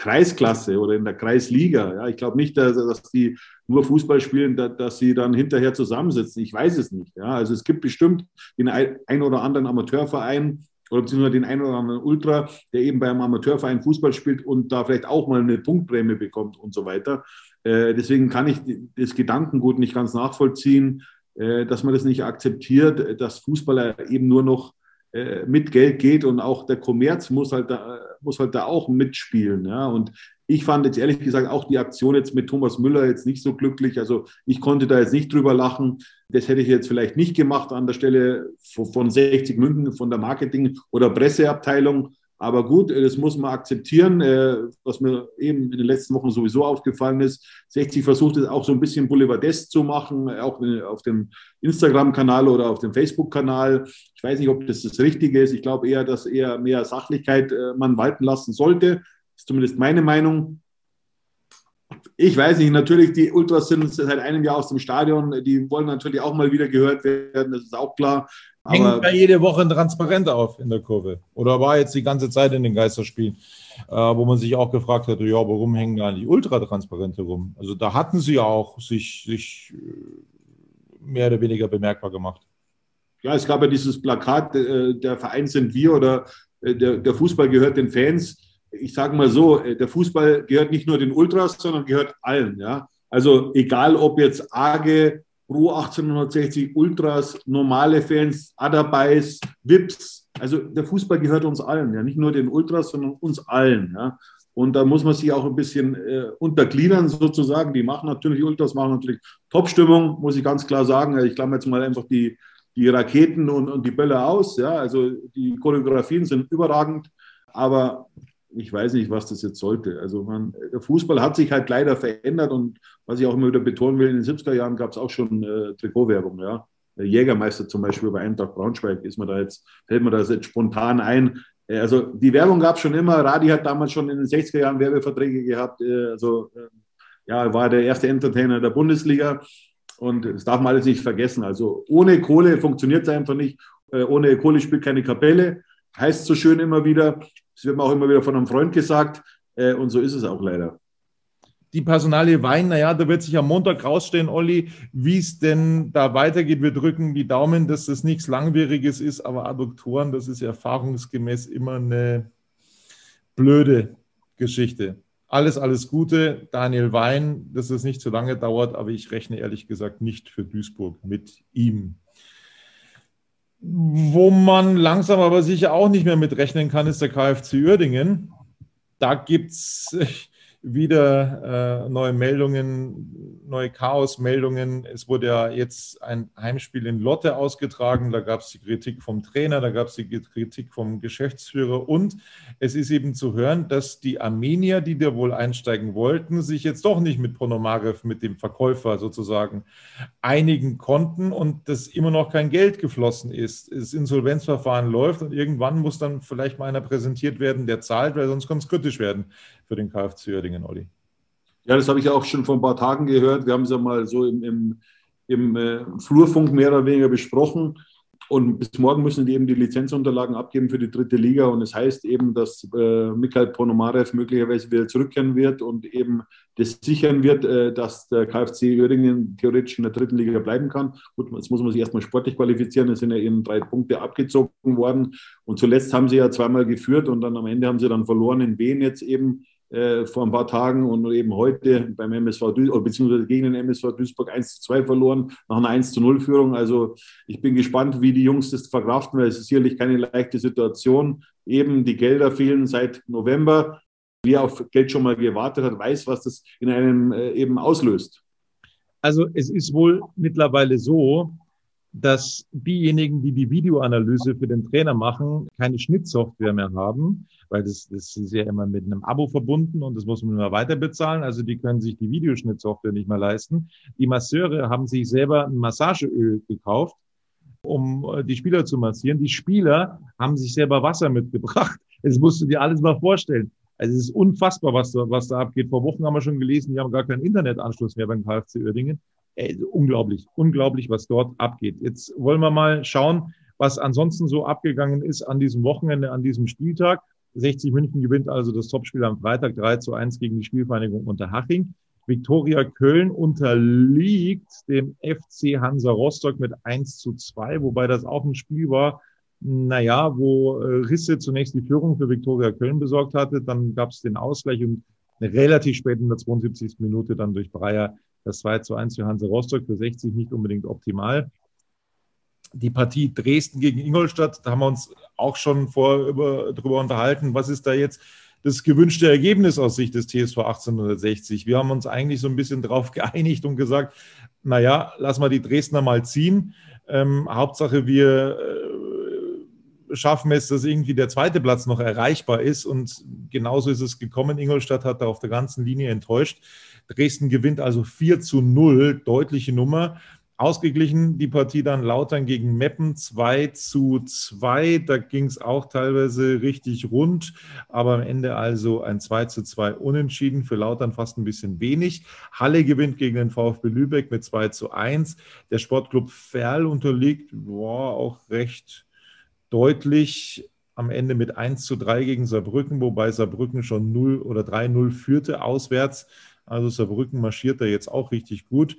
Kreisklasse oder in der Kreisliga. Ja, ich glaube nicht, dass, dass die nur Fußball spielen, dass, dass, sie dann hinterher zusammensitzen. Ich weiß es nicht. Ja, also es gibt bestimmt den ein oder anderen Amateurverein oder beziehungsweise den ein oder anderen Ultra, der eben beim Amateurverein Fußball spielt und da vielleicht auch mal eine Punktprämie bekommt und so weiter. Äh, deswegen kann ich das Gedankengut nicht ganz nachvollziehen, äh, dass man das nicht akzeptiert, dass Fußballer eben nur noch äh, mit Geld geht und auch der Kommerz muss halt da, muss halt da auch mitspielen. Ja? Und ich fand jetzt ehrlich gesagt auch die Aktion jetzt mit Thomas Müller jetzt nicht so glücklich. Also ich konnte da jetzt nicht drüber lachen. Das hätte ich jetzt vielleicht nicht gemacht an der Stelle von 60 München, von der Marketing- oder Presseabteilung. Aber gut, das muss man akzeptieren, äh, was mir eben in den letzten Wochen sowieso aufgefallen ist. 60 versucht es auch so ein bisschen boulevardesk zu machen, auch auf dem Instagram-Kanal oder auf dem Facebook-Kanal. Ich weiß nicht, ob das das Richtige ist. Ich glaube eher, dass eher mehr Sachlichkeit äh, man walten lassen sollte. Das ist zumindest meine Meinung. Ich weiß nicht, natürlich, die Ultras sind seit einem Jahr aus dem Stadion. Die wollen natürlich auch mal wieder gehört werden, das ist auch klar. Hängt da jede Woche ein Transparent auf in der Kurve? Oder war jetzt die ganze Zeit in den Geisterspielen, äh, wo man sich auch gefragt hat, ja, warum hängen da die Ultratransparente rum? Also da hatten sie ja auch sich, sich äh, mehr oder weniger bemerkbar gemacht. ja, es gab ja dieses Plakat, äh, der Verein sind wir oder äh, der, der Fußball gehört den Fans. Ich sage mal so, äh, der Fußball gehört nicht nur den Ultras, sondern gehört allen. Ja? Also egal, ob jetzt AGE, Pro 1860, Ultras, normale Fans, Adabais, Vips. Also der Fußball gehört uns allen, ja, nicht nur den Ultras, sondern uns allen. Ja. Und da muss man sich auch ein bisschen äh, untergliedern sozusagen. Die machen natürlich, Ultras machen natürlich Top-Stimmung, muss ich ganz klar sagen. Ich klammer jetzt mal einfach die, die Raketen und, und die Bälle aus. Ja. Also die Choreografien sind überragend, aber ich weiß nicht, was das jetzt sollte. Also man, der Fußball hat sich halt leider verändert und was ich auch immer wieder betonen will, in den 70er Jahren gab es auch schon äh, Trikotwerbung, ja. Jägermeister zum Beispiel bei Eintracht Braunschweig ist mir da jetzt, fällt mir das jetzt spontan ein. Äh, Also die Werbung gab es schon immer. Radi hat damals schon in den 60er Jahren Werbeverträge gehabt. Äh, Also äh, ja, war der erste Entertainer der Bundesliga. Und das darf man alles nicht vergessen. Also ohne Kohle funktioniert es einfach nicht. Ohne Kohle spielt keine Kapelle. Heißt so schön immer wieder. Das wird mir auch immer wieder von einem Freund gesagt. Äh, Und so ist es auch leider. Die Personalie Wein, naja, da wird sich am Montag rausstellen, Olli, wie es denn da weitergeht. Wir drücken die Daumen, dass das nichts Langwieriges ist, aber Adduktoren, das ist erfahrungsgemäß immer eine blöde Geschichte. Alles, alles Gute, Daniel Wein, dass es nicht zu lange dauert, aber ich rechne ehrlich gesagt nicht für Duisburg mit ihm. Wo man langsam aber sicher auch nicht mehr mitrechnen kann, ist der KfC Uerdingen. Da gibt es wieder äh, neue Meldungen, neue Chaos-Meldungen. Es wurde ja jetzt ein Heimspiel in Lotte ausgetragen. Da gab es die Kritik vom Trainer, da gab es die Kritik vom Geschäftsführer und es ist eben zu hören, dass die Armenier, die da wohl einsteigen wollten, sich jetzt doch nicht mit Ponomarev, mit dem Verkäufer sozusagen, einigen konnten und dass immer noch kein Geld geflossen ist. Das Insolvenzverfahren läuft und irgendwann muss dann vielleicht mal einer präsentiert werden, der zahlt, weil sonst kann es kritisch werden für den KfC Uerdingen, Olli. Ja, das habe ich auch schon vor ein paar Tagen gehört. Wir haben es ja mal so im, im, im äh, Flurfunk mehr oder weniger besprochen. Und bis morgen müssen die eben die Lizenzunterlagen abgeben für die dritte Liga. Und es heißt eben, dass äh, Mikhail Ponomarev möglicherweise wieder zurückkehren wird und eben das sichern wird, äh, dass der KfC Uerdingen theoretisch in der dritten Liga bleiben kann. Gut, jetzt muss man sich erstmal sportlich qualifizieren. Es sind ja eben drei Punkte abgezogen worden. Und zuletzt haben sie ja zweimal geführt und dann am Ende haben sie dann verloren in Wien jetzt eben äh, vor ein paar Tagen und eben heute beim MSV Duisburg, beziehungsweise gegen den MSV Duisburg 1 zu 2 verloren, nach einer 1 zu 0 Führung. Also ich bin gespannt, wie die Jungs das verkraften, weil es ist sicherlich keine leichte Situation. Eben die Gelder fehlen seit November. Wer auf Geld schon mal gewartet hat, weiß, was das in einem äh, eben auslöst. Also es ist wohl mittlerweile so, dass diejenigen, die die Videoanalyse für den Trainer machen, keine Schnittsoftware mehr haben, weil das, das ist ja immer mit einem Abo verbunden und das muss man immer weiter bezahlen. Also die können sich die Videoschnittsoftware nicht mehr leisten. Die Masseure haben sich selber ein Massageöl gekauft, um äh, die Spieler zu massieren. Die Spieler haben sich selber Wasser mitgebracht. Das musst du dir alles mal vorstellen. Also es ist unfassbar, was da, was da abgeht. Vor Wochen haben wir schon gelesen, die haben gar keinen Internetanschluss mehr beim KfC Uerdingen. Ey, unglaublich, unglaublich, was dort abgeht. Jetzt wollen wir mal schauen, was ansonsten so abgegangen ist an diesem Wochenende, an diesem Spieltag. 60 München gewinnt also das Topspiel am Freitag 3 zu 1 gegen die Spielvereinigung Unterhaching. Viktoria Köln unterliegt dem FC Hansa Rostock mit 1 zu 2, wobei das auch ein Spiel war, naja, wo Risse zunächst die Führung für Viktoria Köln besorgt hatte. Dann gab es den Ausgleich und relativ spät in der 72. Minute dann durch Breyer das 2 zu 1 für Hansa Rostock, für 60 nicht unbedingt optimal. Die Partie Dresden gegen Ingolstadt, da haben wir uns auch schon vor über, darüber unterhalten, was ist da jetzt das gewünschte Ergebnis aus Sicht des TSV 1860. Wir haben uns eigentlich so ein bisschen darauf geeinigt und gesagt, naja, lass mal die Dresdner mal ziehen. Ähm, Hauptsache, wir äh, schaffen es, dass irgendwie der zweite Platz noch erreichbar ist. Und genauso ist es gekommen. Ingolstadt hat da auf der ganzen Linie enttäuscht. Dresden gewinnt also 4 zu 0, deutliche Nummer. Ausgeglichen die Partie dann Lautern gegen Meppen 2 zu 2. Da ging es auch teilweise richtig rund, aber am Ende also ein 2 zu 2 unentschieden. Für Lautern fast ein bisschen wenig. Halle gewinnt gegen den VfB Lübeck mit 2 zu 1. Der Sportclub Ferl unterliegt boah, auch recht deutlich am Ende mit 1 zu 3 gegen Saarbrücken, wobei Saarbrücken schon 0 oder 3-0 führte auswärts. Also Saarbrücken marschiert da jetzt auch richtig gut.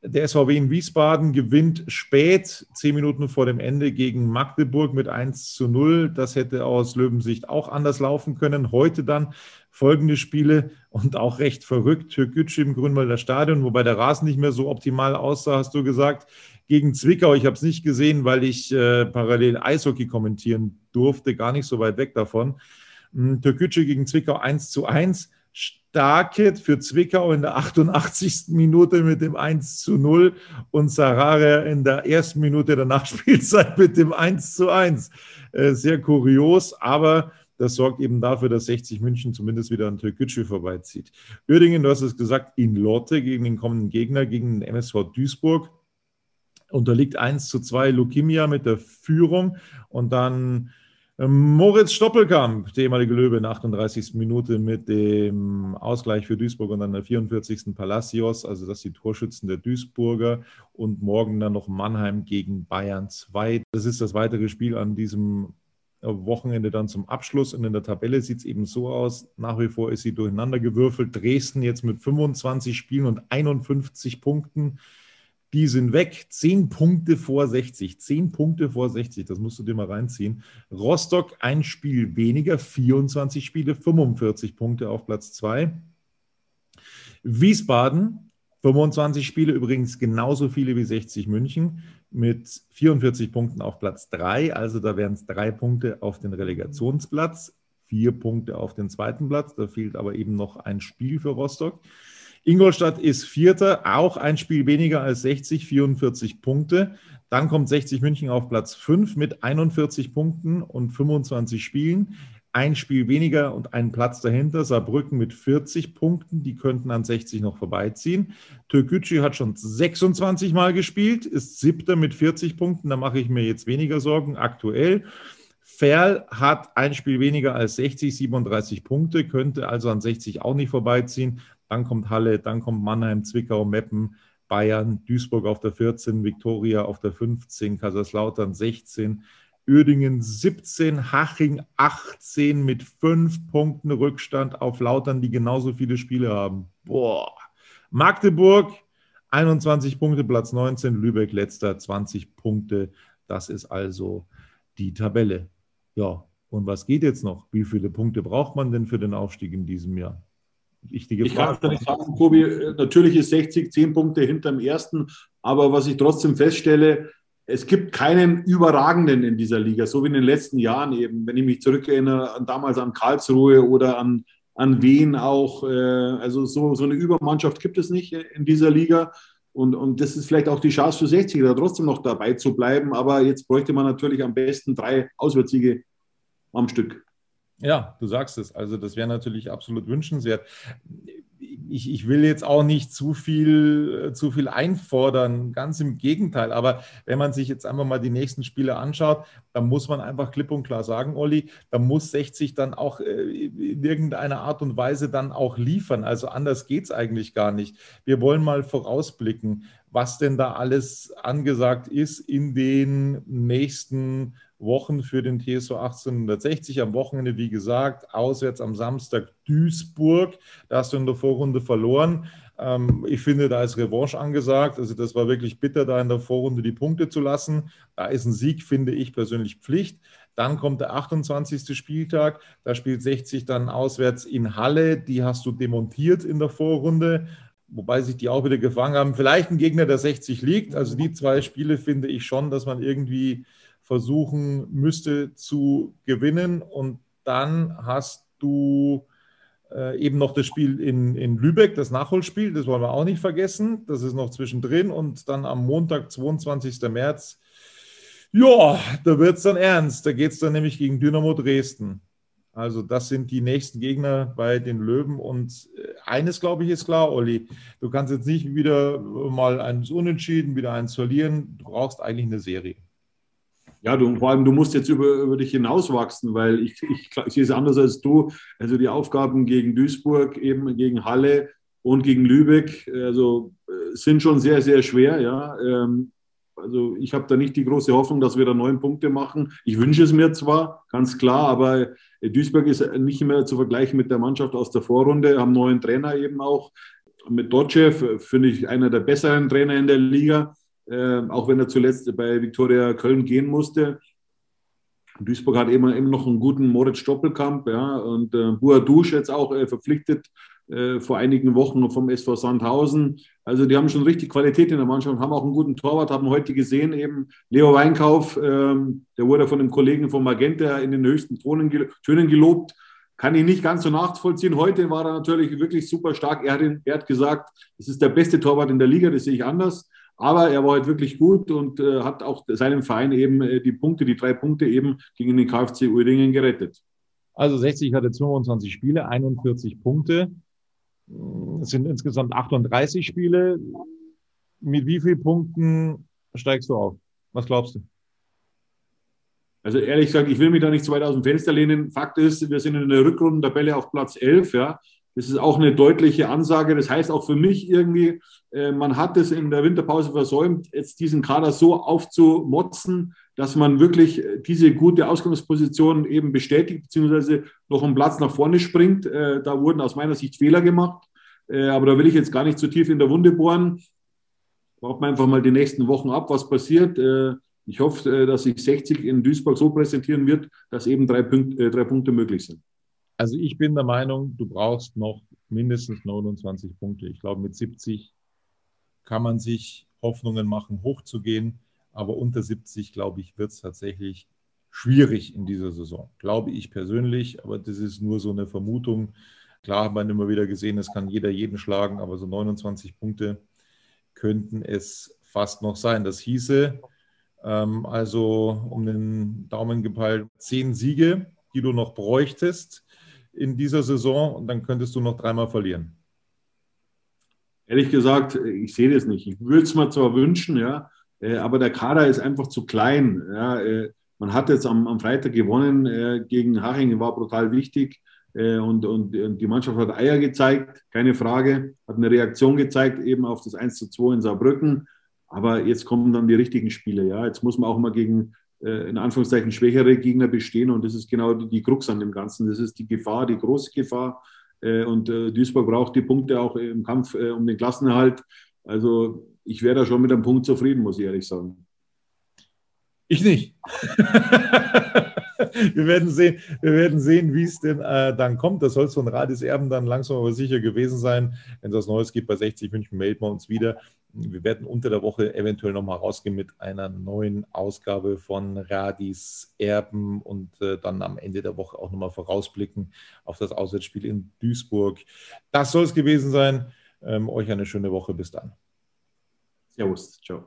Der SVW in Wiesbaden gewinnt spät, zehn Minuten vor dem Ende gegen Magdeburg mit 1 zu 0. Das hätte aus Löwensicht auch anders laufen können. Heute dann folgende Spiele und auch recht verrückt. Türkgücü im Grünwalder Stadion, wobei der Rasen nicht mehr so optimal aussah, hast du gesagt. Gegen Zwickau, ich habe es nicht gesehen, weil ich äh, parallel Eishockey kommentieren durfte, gar nicht so weit weg davon. Hm, Türkgücü gegen Zwickau 1 zu 1. Starke für Zwickau in der 88. Minute mit dem 1 zu 0 und Sarare in der ersten Minute der Nachspielzeit mit dem 1 zu 1. Äh, sehr kurios, aber das sorgt eben dafür, dass 60 München zumindest wieder an Türkgücü vorbeizieht. Uerdingen, du hast es gesagt, in Lotte gegen den kommenden Gegner, gegen den MSV Duisburg. Unterliegt 1 zu 2 Lukimia mit der Führung und dann Moritz Stoppelkamp, der ehemalige Löwe in der 38. Minute mit dem Ausgleich für Duisburg und dann der 44. Palacios, also das die Torschützen der Duisburger und morgen dann noch Mannheim gegen Bayern 2. Das ist das weitere Spiel an diesem Wochenende dann zum Abschluss und in der Tabelle sieht es eben so aus, nach wie vor ist sie durcheinander gewürfelt. Dresden jetzt mit 25 Spielen und 51 Punkten die sind weg. Zehn Punkte vor 60. Zehn Punkte vor 60. Das musst du dir mal reinziehen. Rostock ein Spiel weniger. 24 Spiele, 45 Punkte auf Platz 2. Wiesbaden 25 Spiele, übrigens genauso viele wie 60 München, mit 44 Punkten auf Platz 3. Also da wären es drei Punkte auf den Relegationsplatz, vier Punkte auf den zweiten Platz. Da fehlt aber eben noch ein Spiel für Rostock. Ingolstadt ist Vierter, auch ein Spiel weniger als 60, 44 Punkte. Dann kommt 60 München auf Platz 5 mit 41 Punkten und 25 Spielen. Ein Spiel weniger und einen Platz dahinter. Saarbrücken mit 40 Punkten, die könnten an 60 noch vorbeiziehen. Türkgücü hat schon 26 Mal gespielt, ist siebter mit 40 Punkten. Da mache ich mir jetzt weniger Sorgen aktuell. Ferl hat ein Spiel weniger als 60, 37 Punkte, könnte also an 60 auch nicht vorbeiziehen. Dann kommt Halle, dann kommt Mannheim, Zwickau, Meppen, Bayern, Duisburg auf der 14, Viktoria auf der 15, Kaiserslautern 16, Uerdingen 17, Haching 18 mit fünf Punkten Rückstand auf Lautern, die genauso viele Spiele haben. Boah. Magdeburg 21 Punkte, Platz 19, Lübeck letzter 20 Punkte. Das ist also die Tabelle. Ja, und was geht jetzt noch? Wie viele Punkte braucht man denn für den Aufstieg in diesem Jahr? Wichtige ich Frage. Ich kann nicht sagen, Kobi, natürlich ist 60 10 Punkte hinterm ersten, aber was ich trotzdem feststelle, es gibt keinen Überragenden in dieser Liga, so wie in den letzten Jahren eben. Wenn ich mich zurückerinnere, an, damals an Karlsruhe oder an, an Wien auch. Äh, also so, so eine Übermannschaft gibt es nicht in dieser Liga. Und, und das ist vielleicht auch die Chance für 60, da trotzdem noch dabei zu bleiben. Aber jetzt bräuchte man natürlich am besten drei Auswärtssiege am Stück. Ja, du sagst es. Also das wäre natürlich absolut wünschenswert. Ich, ich, will jetzt auch nicht zu viel, äh, zu viel einfordern, ganz im Gegenteil. Aber wenn man sich jetzt einfach mal die nächsten Spiele anschaut, dann muss man einfach klipp und klar sagen, Olli, da muss 60 dann auch äh, in irgendeiner Art und Weise dann auch liefern. Also anders geht es eigentlich gar nicht. Wir wollen mal vorausblicken, was denn da alles angesagt ist in den nächsten Wochen für den TSO 1860. Am Wochenende, wie gesagt, auswärts am Samstag Duisburg. Da hast du in der Vorrunde verloren. Ähm, ich finde, da ist Revanche angesagt. Also das war wirklich bitter, da in der Vorrunde die Punkte zu lassen. Da ist ein Sieg, finde ich persönlich Pflicht. Dann kommt der 28. Spieltag. Da spielt 60 dann auswärts in Halle. Die hast du demontiert in der Vorrunde wobei sich die auch wieder gefangen haben. Vielleicht ein Gegner, der 60 liegt. Also die zwei Spiele finde ich schon, dass man irgendwie versuchen müsste zu gewinnen. Und dann hast du äh, eben noch das Spiel in, in Lübeck, das Nachholspiel, das wollen wir auch nicht vergessen. Das ist noch zwischendrin. Und dann am Montag, 22. März, ja, da wird es dann ernst. Da geht es dann nämlich gegen Dynamo Dresden. Also das sind die nächsten Gegner bei den Löwen. Und äh, eines, glaube ich, ist klar, Olli. Du kannst jetzt nicht wieder mal eins unentschieden, wieder eins verlieren. Du brauchst eigentlich eine Serie. Ja, du, vor allem, du musst jetzt über, über dich hinauswachsen, weil ich, ich, ich sehe es anders als du. Also die Aufgaben gegen Duisburg, eben gegen Halle und gegen Lübeck, also äh, sind schon sehr, sehr schwer. Ja. Ähm, also ich habe da nicht die große Hoffnung, dass wir da neun Punkte machen. Ich wünsche es mir zwar, ganz klar, aber Duisburg ist nicht mehr zu vergleichen mit der Mannschaft aus der Vorrunde, haben neuen Trainer eben auch. Mit Dotschew finde ich einer der besseren Trainer in der Liga, äh, auch wenn er zuletzt bei Viktoria Köln gehen musste. Duisburg hat eben, eben noch einen guten Moritz Stoppelkamp ja, und äh, Buadouche jetzt auch äh, verpflichtet äh, vor einigen Wochen vom SV Sandhausen. Also die haben schon richtig Qualität in der Mannschaft haben auch einen guten Torwart, haben heute gesehen eben Leo Weinkauf, ähm, der wurde von einem Kollegen von Magenta in den höchsten Tonen, Tönen gelobt. Kann ich nicht ganz so nachvollziehen. Heute war er natürlich wirklich super stark. Er hat, er hat gesagt, es ist der beste Torwart in der Liga, das sehe ich anders. Aber er war heute wirklich gut und äh, hat auch seinem Verein eben äh, die Punkte, die drei Punkte eben gegen den KfC Uerdingen gerettet. Also 60 hatte 25 Spiele, 41 Punkte. Es sind insgesamt 38 Spiele. Mit wie vielen Punkten steigst du auf? Was glaubst du? Also ehrlich gesagt, ich will mich da nicht zu weit aus dem Fenster lehnen. Fakt ist, wir sind in der Rückrundentabelle auf Platz 11. Ja. Das ist auch eine deutliche Ansage. Das heißt auch für mich irgendwie, äh, man hat es in der Winterpause versäumt, jetzt diesen Kader so aufzumotzen, dass man wirklich diese gute Ausgangsposition eben bestätigt, beziehungsweise noch einen Platz nach vorne springt. Äh, da wurden aus meiner Sicht Fehler gemacht. Äh, aber da will ich jetzt gar nicht zu tief in der Wunde bohren. Warten wir einfach mal die nächsten Wochen ab, was passiert. Ich hoffe, dass sich 60 in Duisburg so präsentieren wird, dass eben drei, Punkt, drei Punkte möglich sind. Also ich bin der Meinung, du brauchst noch mindestens 29 Punkte. Ich glaube, mit 70 kann man sich Hoffnungen machen, hochzugehen. Aber unter 70, glaube ich, wird es tatsächlich schwierig in dieser Saison. Glaube ich persönlich, aber das ist nur so eine Vermutung. Klar hat man immer wieder gesehen, es kann jeder jeden schlagen, aber so 29 Punkte könnten es fast noch sein. Das hieße ähm, also um den Daumen gepeilt zehn Siege, die du noch bräuchtest in dieser Saison und dann könntest du noch dreimal verlieren? Ehrlich gesagt, ich sehe das nicht. Ich würde es mir zwar wünschen, ja, äh, aber der Kader ist einfach zu klein. Ja, äh, man hat jetzt am, am Freitag gewonnen äh, gegen Haching, war brutal wichtig. Und, und, und, die Mannschaft hat Eier gezeigt, keine Frage, hat eine Reaktion gezeigt, eben auf das 1 zu 2 in Saarbrücken. Aber jetzt kommen dann die richtigen Spiele. Ja. Jetzt muss man auch mal gegen in Anführungszeichen schwächere Gegner bestehen. Und das ist genau die, die Krux an dem Ganzen. Das ist die Gefahr, die große Gefahr. Äh, und äh, Duisburg braucht die Punkte auch im Kampf um den Klassenerhalt. Also ich wäre da schon mit einem Punkt zufrieden, muss ich ehrlich sagen. Ich nicht. wir werden sehen, wir werden sehen, wie es denn äh, dann kommt. Das soll so ein Radis Erben dann langsam aber sicher gewesen sein. Wenn es was Neues gibt bei 60 München, melden wir uns wieder. Wir werden unter der Woche eventuell nochmal rausgehen mit einer neuen Ausgabe von Radis Erben und äh, dann am Ende der Woche auch nochmal vorausblicken auf das Auswärtsspiel in Duisburg. Das soll es gewesen sein. Ähm, euch eine schöne Woche. Bis dann. Servus. Ciao.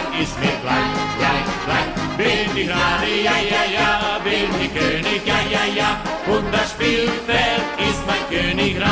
ist mir gleich, gleich, gleich. Bin ich Rade, ja, ja, ja, bin ich König, ja, ja, ja, und das Spielfeld ist mein Königreich.